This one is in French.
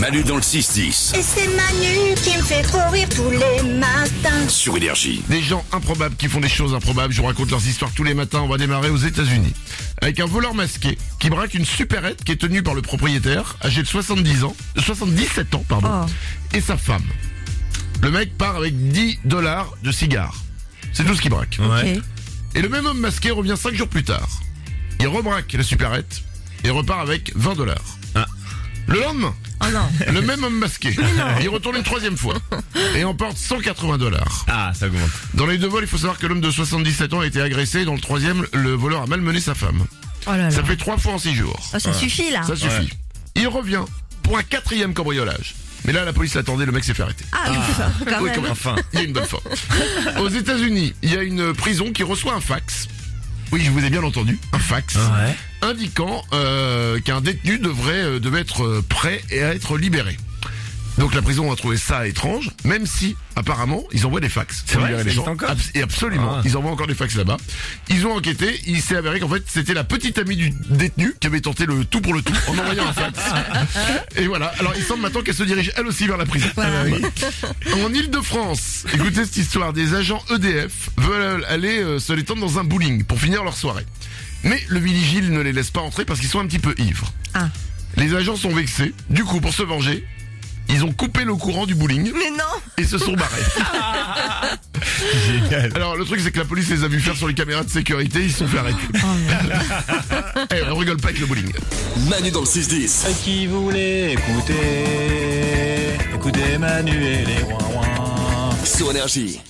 Manu dans le 6-10. Et c'est Manu qui me fait trop rire tous les matins. Sur Énergie. Des gens improbables qui font des choses improbables. Je vous raconte leurs histoires tous les matins. On va démarrer aux États-Unis. Avec un voleur masqué qui braque une supérette qui est tenue par le propriétaire, âgé de 70 ans, de 77 ans, pardon, et sa femme. Le mec part avec 10 dollars de cigares. C'est tout ce qu'il braque. Et le même homme masqué revient 5 jours plus tard. Il rebraque la supérette et repart avec 20 dollars. Le lendemain, Oh non. le même homme masqué, il retourne une troisième fois et emporte 180 dollars. Ah, ça augmente. Dans les deux vols, il faut savoir que l'homme de 77 ans a été agressé. Dans le troisième, le voleur a malmené sa femme. Oh là là. Ça fait trois fois en six jours. Oh, ça suffit là. Ça suffit. Il revient pour un quatrième cambriolage. Mais là, la police l'attendait, le mec s'est fait arrêter. Ah, oui, quand Oui, même. quand même. Enfin. Il y a une bonne fois. Aux États-Unis, il y a une prison qui reçoit un fax. Oui, je vous ai bien entendu, un fax. Ouais. Indiquant euh, qu'un détenu devrait, euh, devait être euh, prêt et à être libéré. Donc la prison a trouvé ça étrange, même si apparemment ils envoient des fax. C'est vrai, les gens. existe encore Abs- et absolument, Ah. ils envoient encore des fax là-bas. Ils ont enquêté, il s'est avéré qu'en fait c'était la petite amie du détenu qui avait tenté le tout pour le tout en envoyant un fax. Et voilà. Alors il semble maintenant qu'elle se dirige elle aussi vers la prison. Voilà. En Ile-de-France, écoutez cette histoire, des agents EDF veulent aller euh, se détendre dans un bowling pour finir leur soirée. Mais le vigile ne les laisse pas entrer parce qu'ils sont un petit peu ivres. Ah. Les agents sont vexés. Du coup, pour se venger, ils ont coupé le courant du bowling Mais non. et se sont barrés. Génial. Alors le truc c'est que la police les a vus faire sur les caméras de sécurité, ils se sont fait arrêter. Eh, on rigole pas avec le bowling. Manu dans le 6-10. qui voulait écouter, écoutez Manu et les ouin Sur Énergie.